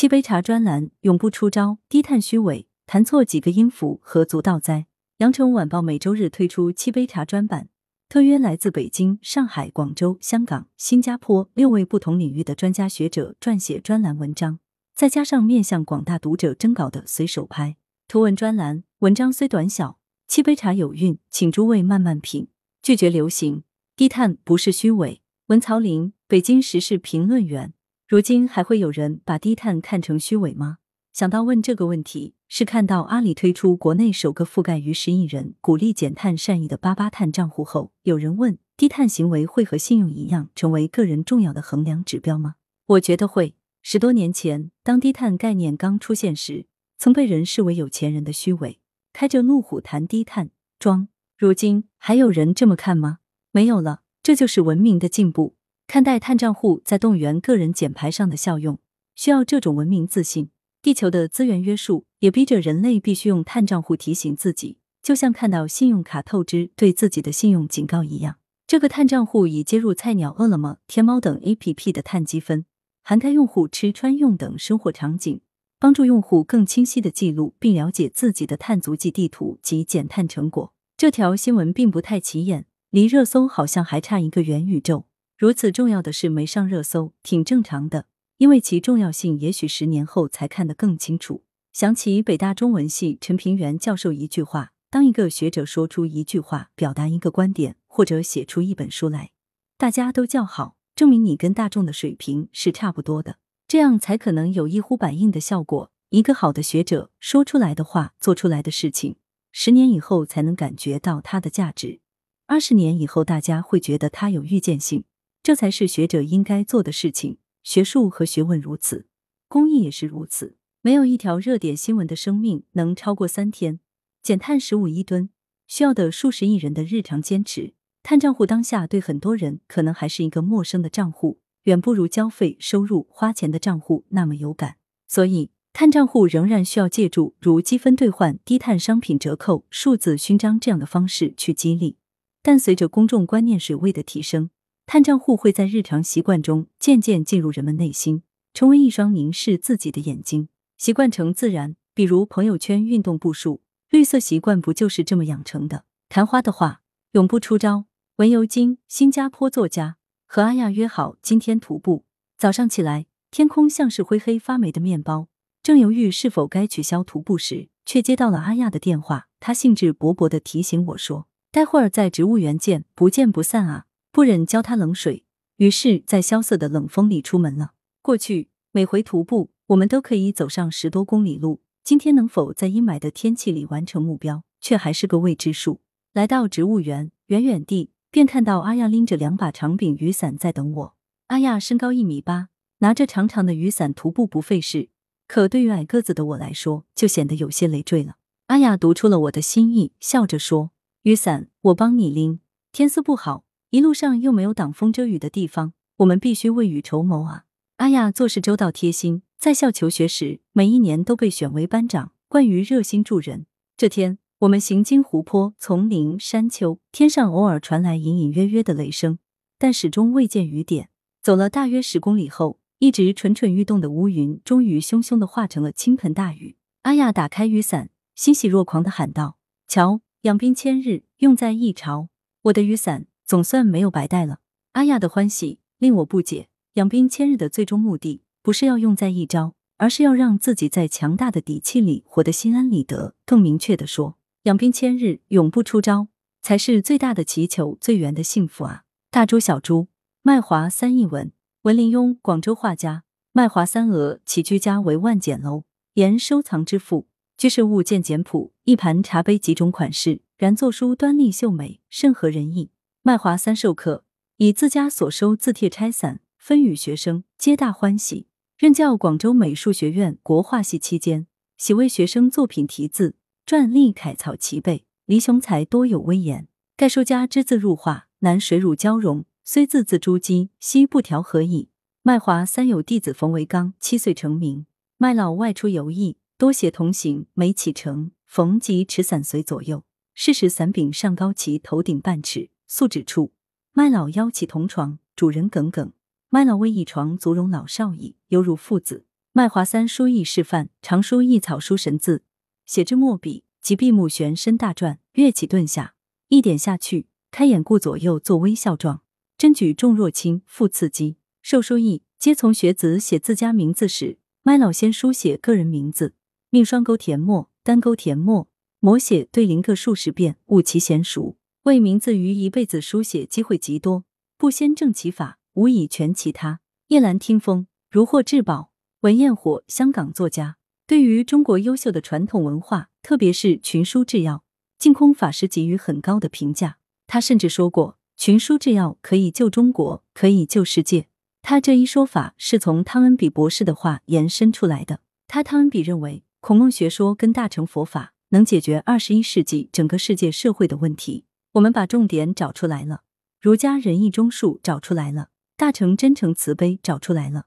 七杯茶专栏永不出招，低碳虚伪，弹错几个音符何足道哉？羊城晚报每周日推出七杯茶专版，特约来自北京、上海、广州、香港、新加坡六位不同领域的专家学者撰写专栏文章，再加上面向广大读者征稿的随手拍图文专栏，文章虽短小，七杯茶有韵，请诸位慢慢品。拒绝流行，低碳不是虚伪。文曹林，北京时事评论员。如今还会有人把低碳看成虚伪吗？想到问这个问题，是看到阿里推出国内首个覆盖逾十亿人、鼓励减碳善意的八八碳账户后，有人问：低碳行为会和信用一样成为个人重要的衡量指标吗？我觉得会。十多年前，当低碳概念刚出现时，曾被人视为有钱人的虚伪，开着路虎谈低碳装。如今还有人这么看吗？没有了，这就是文明的进步。看待碳账户在动员个人减排上的效用，需要这种文明自信。地球的资源约束也逼着人类必须用碳账户提醒自己，就像看到信用卡透支对自己的信用警告一样。这个碳账户已接入菜鸟、饿了么、天猫等 APP 的碳积分，涵盖用户吃穿用等生活场景，帮助用户更清晰的记录并了解自己的碳足迹地图及减碳成果。这条新闻并不太起眼，离热搜好像还差一个元宇宙。如此重要的事没上热搜，挺正常的，因为其重要性也许十年后才看得更清楚。想起北大中文系陈平原教授一句话：当一个学者说出一句话，表达一个观点，或者写出一本书来，大家都叫好，证明你跟大众的水平是差不多的，这样才可能有一呼百应的效果。一个好的学者说出来的话，做出来的事情。十年以后才能感觉到它的价值，二十年以后大家会觉得它有预见性，这才是学者应该做的事情。学术和学问如此，公益也是如此。没有一条热点新闻的生命能超过三天。减碳十五亿吨，需要的数十亿人的日常坚持。碳账户当下对很多人可能还是一个陌生的账户，远不如交费、收入、花钱的账户那么有感。所以。碳账户仍然需要借助如积分兑换、低碳商品折扣、数字勋章这样的方式去激励，但随着公众观念水位的提升，碳账户会在日常习惯中渐渐进入人们内心，成为一双凝视自己的眼睛，习惯成自然。比如朋友圈运动步数，绿色习惯不就是这么养成的？昙花的话，永不出招。文尤金，新加坡作家，和阿亚约好今天徒步。早上起来，天空像是灰黑发霉的面包。正犹豫是否该取消徒步时，却接到了阿亚的电话。他兴致勃勃的提醒我说：“待会儿在植物园见，不见不散啊！”不忍浇他冷水，于是，在萧瑟的冷风里出门了。过去每回徒步，我们都可以走上十多公里路。今天能否在阴霾的天气里完成目标，却还是个未知数。来到植物园，远远地便看到阿亚拎着两把长柄雨伞在等我。阿亚身高一米八，拿着长长的雨伞徒步不费事。可对于矮个子的我来说，就显得有些累赘了。阿雅读出了我的心意，笑着说：“雨伞我帮你拎。天色不好，一路上又没有挡风遮雨的地方，我们必须未雨绸缪啊。”阿雅做事周到贴心，在校求学时，每一年都被选为班长，惯于热心助人。这天，我们行经湖泊、丛林、山丘，天上偶尔传来隐隐约约的雷声，但始终未见雨点。走了大约十公里后。一直蠢蠢欲动的乌云，终于汹汹的化成了倾盆大雨。阿亚打开雨伞，欣喜若狂的喊道：“瞧，养兵千日，用在一朝，我的雨伞总算没有白带了。”阿亚的欢喜令我不解，养兵千日的最终目的，不是要用在一朝，而是要让自己在强大的底气里活得心安理得。更明确的说，养兵千日，永不出招，才是最大的祈求，最圆的幸福啊！大珠小珠，卖华三译文。文林庸，广州画家，卖华三额，起居家为万简楼，言收藏之富。居室物见简朴，一盘茶杯几种款式，然作书端丽秀美，甚合人意。卖华三授课，以自家所收字帖拆散，分与学生，皆大欢喜。任教广州美术学院国画系期间，喜为学生作品题字，篆隶楷草齐备，离雄才多有威严。盖书家之字入画，难水乳交融。虽字字珠玑，惜不调和矣。麦华三有弟子冯维刚，七岁成名。麦老外出游艺，多携同行。每启程，冯即持伞随左右。适时伞柄上高其头顶半尺，宿止处，麦老邀其同床，主人耿耿。麦老为一床足容老少矣，犹如父子。麦华三书艺示范，常书一草书神字，写之墨笔，即闭目悬身大篆，跃起顿下，一点下去，开眼顾左右，作微笑状，真举重若轻，复刺激。授书艺，皆从学子写自家名字时。麦老先书写个人名字，命双钩填墨，单钩填墨，摹写对临各数十遍，悟其娴熟。为名字于一辈子书写机会极多，不先正其法，无以全其他。夜阑听风，如获至宝。文彦火，香港作家，对于中国优秀的传统文化，特别是群书制药，净空法师给予很高的评价。他甚至说过，群书制药可以救中国，可以救世界。他这一说法是从汤恩比博士的话延伸出来的。他汤恩比认为，孔孟学说跟大乘佛法能解决二十一世纪整个世界社会的问题。我们把重点找出来了，儒家仁义忠恕找出来了，大乘真诚慈悲找出来了，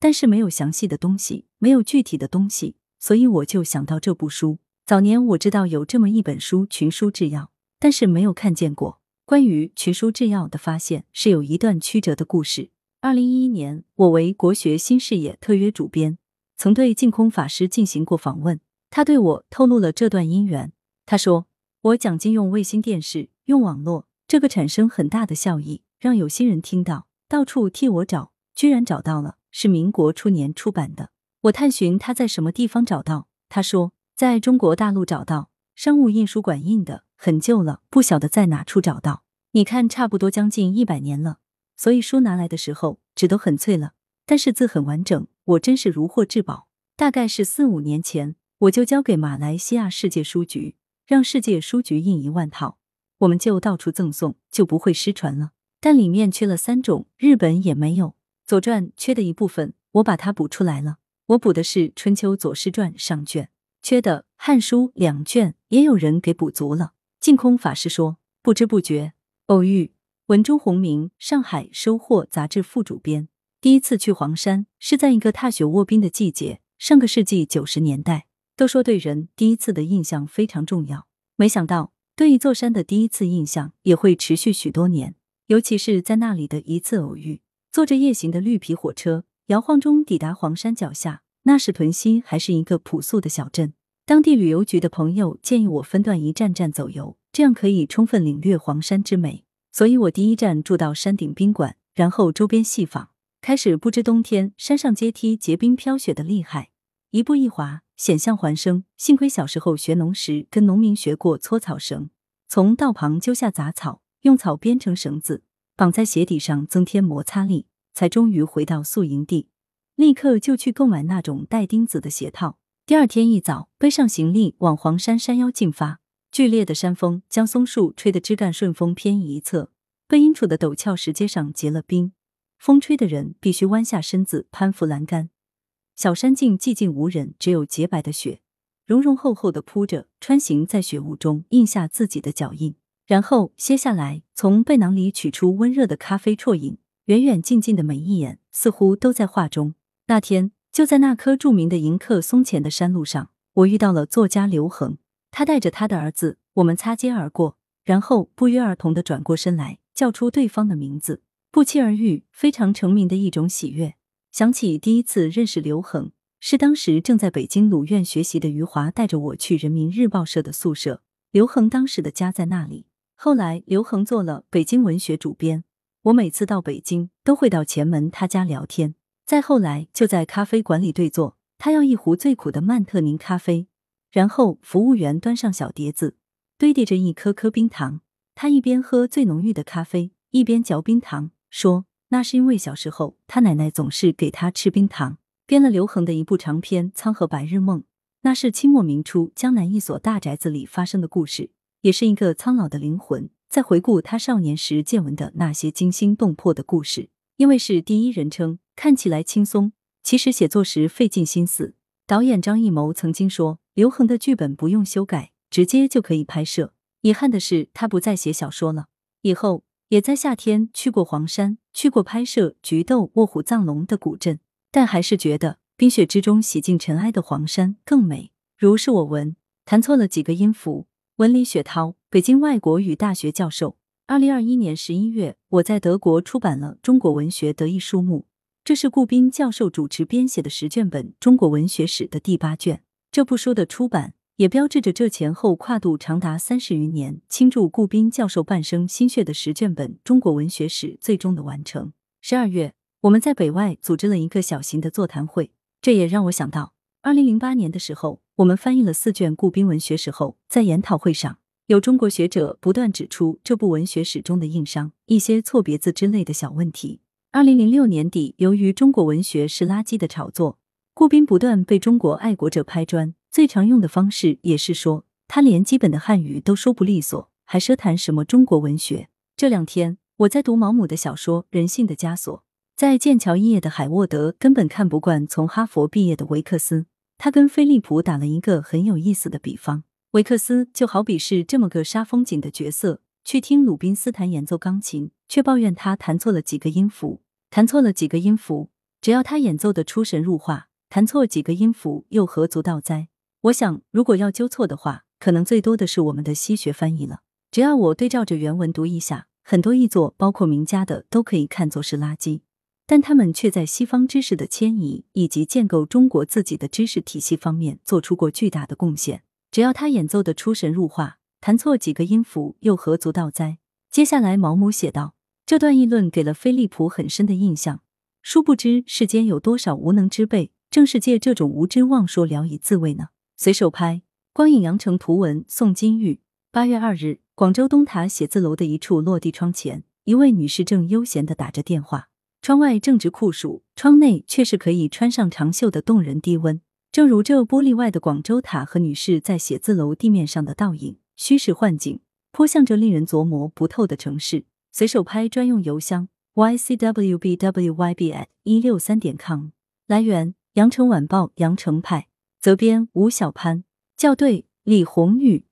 但是没有详细的东西，没有具体的东西，所以我就想到这部书。早年我知道有这么一本书《群书治要》，但是没有看见过。关于《群书治要》的发现是有一段曲折的故事。二零一一年，我为国学新视野特约主编，曾对净空法师进行过访问。他对我透露了这段因缘。他说：“我讲经用卫星电视，用网络，这个产生很大的效益，让有心人听到，到处替我找，居然找到了，是民国初年出版的。我探寻他在什么地方找到，他说在中国大陆找到，商务印书馆印的，很旧了，不晓得在哪处找到。你看，差不多将近一百年了。”所以书拿来的时候纸都很脆了，但是字很完整，我真是如获至宝。大概是四五年前，我就交给马来西亚世界书局，让世界书局印一万套，我们就到处赠送，就不会失传了。但里面缺了三种，日本也没有。《左传》缺的一部分，我把它补出来了。我补的是《春秋左氏传》上卷，缺的《汉书》两卷，也有人给补足了。净空法师说：“不知不觉，偶遇。”文中红明，上海收获杂志副主编。第一次去黄山是在一个踏雪卧冰的季节，上个世纪九十年代。都说对人第一次的印象非常重要，没想到对一座山的第一次印象也会持续许多年。尤其是在那里的一次偶遇，坐着夜行的绿皮火车，摇晃中抵达黄山脚下。那时屯溪还是一个朴素的小镇，当地旅游局的朋友建议我分段一站站走游，这样可以充分领略黄山之美。所以我第一站住到山顶宾馆，然后周边细访。开始不知冬天山上阶梯结冰飘雪的厉害，一步一滑，险象环生。幸亏小时候学农时跟农民学过搓草绳，从道旁揪下杂草，用草编成绳子，绑在鞋底上增添摩擦力，才终于回到宿营地。立刻就去购买那种带钉子的鞋套。第二天一早，背上行李往黄山山腰进发。剧烈的山风将松树吹得枝干顺风偏移一侧，背阴处的陡峭石阶上结了冰，风吹的人必须弯下身子攀扶栏杆。小山径寂静无人，只有洁白的雪，绒绒厚厚的铺着，穿行在雪雾中，印下自己的脚印。然后歇下来，从背囊里取出温热的咖啡啜饮，远远近近的每一眼似乎都在画中。那天就在那棵著名的迎客松前的山路上，我遇到了作家刘恒。他带着他的儿子，我们擦肩而过，然后不约而同的转过身来，叫出对方的名字，不期而遇，非常成名的一种喜悦。想起第一次认识刘恒，是当时正在北京鲁院学习的余华带着我去人民日报社的宿舍，刘恒当时的家在那里。后来刘恒做了北京文学主编，我每次到北京都会到前门他家聊天。再后来就在咖啡馆里对坐，他要一壶最苦的曼特宁咖啡。然后服务员端上小碟子，堆叠着一颗颗冰糖。他一边喝最浓郁的咖啡，一边嚼冰糖，说：“那是因为小时候他奶奶总是给他吃冰糖。”编了刘恒的一部长篇《沧河白日梦》，那是清末明初江南一所大宅子里发生的故事，也是一个苍老的灵魂在回顾他少年时见闻的那些惊心动魄的故事。因为是第一人称，看起来轻松，其实写作时费尽心思。导演张艺谋曾经说。刘恒的剧本不用修改，直接就可以拍摄。遗憾的是，他不再写小说了。以后也在夏天去过黄山，去过拍摄《菊豆卧虎藏龙》的古镇，但还是觉得冰雪之中洗净尘埃的黄山更美。如是我闻，弹错了几个音符。文理雪涛，北京外国语大学教授。二零二一年十一月，我在德国出版了《中国文学得意书目》，这是顾斌教授主持编写的十卷本中国文学史的第八卷。这部书的出版，也标志着这前后跨度长达三十余年、倾注顾斌教授半生心血的十卷本中国文学史最终的完成。十二月，我们在北外组织了一个小型的座谈会，这也让我想到，二零零八年的时候，我们翻译了四卷顾斌文学史后，在研讨会上，有中国学者不断指出这部文学史中的硬伤、一些错别字之类的小问题。二零零六年底，由于中国文学是垃圾的炒作。顾斌不断被中国爱国者拍砖，最常用的方式也是说他连基本的汉语都说不利索，还奢谈什么中国文学。这两天我在读毛姆的小说《人性的枷锁》，在剑桥一业的海沃德根本看不惯从哈佛毕业的维克斯，他跟菲利普打了一个很有意思的比方：维克斯就好比是这么个杀风景的角色，去听鲁宾斯坦演奏钢琴，却抱怨他弹错了几个音符，弹错了几个音符，只要他演奏的出神入化。弹错几个音符又何足道哉？我想，如果要纠错的话，可能最多的是我们的西学翻译了。只要我对照着原文读一下，很多译作，包括名家的，都可以看作是垃圾，但他们却在西方知识的迁移以及建构中国自己的知识体系方面做出过巨大的贡献。只要他演奏的出神入化，弹错几个音符又何足道哉？接下来，毛姆写道：这段议论给了菲利普很深的印象。殊不知，世间有多少无能之辈。正是借这种无知妄说聊以自慰呢。随手拍，光影羊城图文，宋金玉。八月二日，广州东塔写字楼的一处落地窗前，一位女士正悠闲的打着电话。窗外正值酷暑，窗内却是可以穿上长袖的动人低温。正如这玻璃外的广州塔和女士在写字楼地面上的倒影，虚实幻景，颇像着令人琢磨不透的城市。随手拍专用邮箱：ycwbwyb@ 一六三点 com。来源。羊城晚报羊城派责编吴小潘校对李红宇。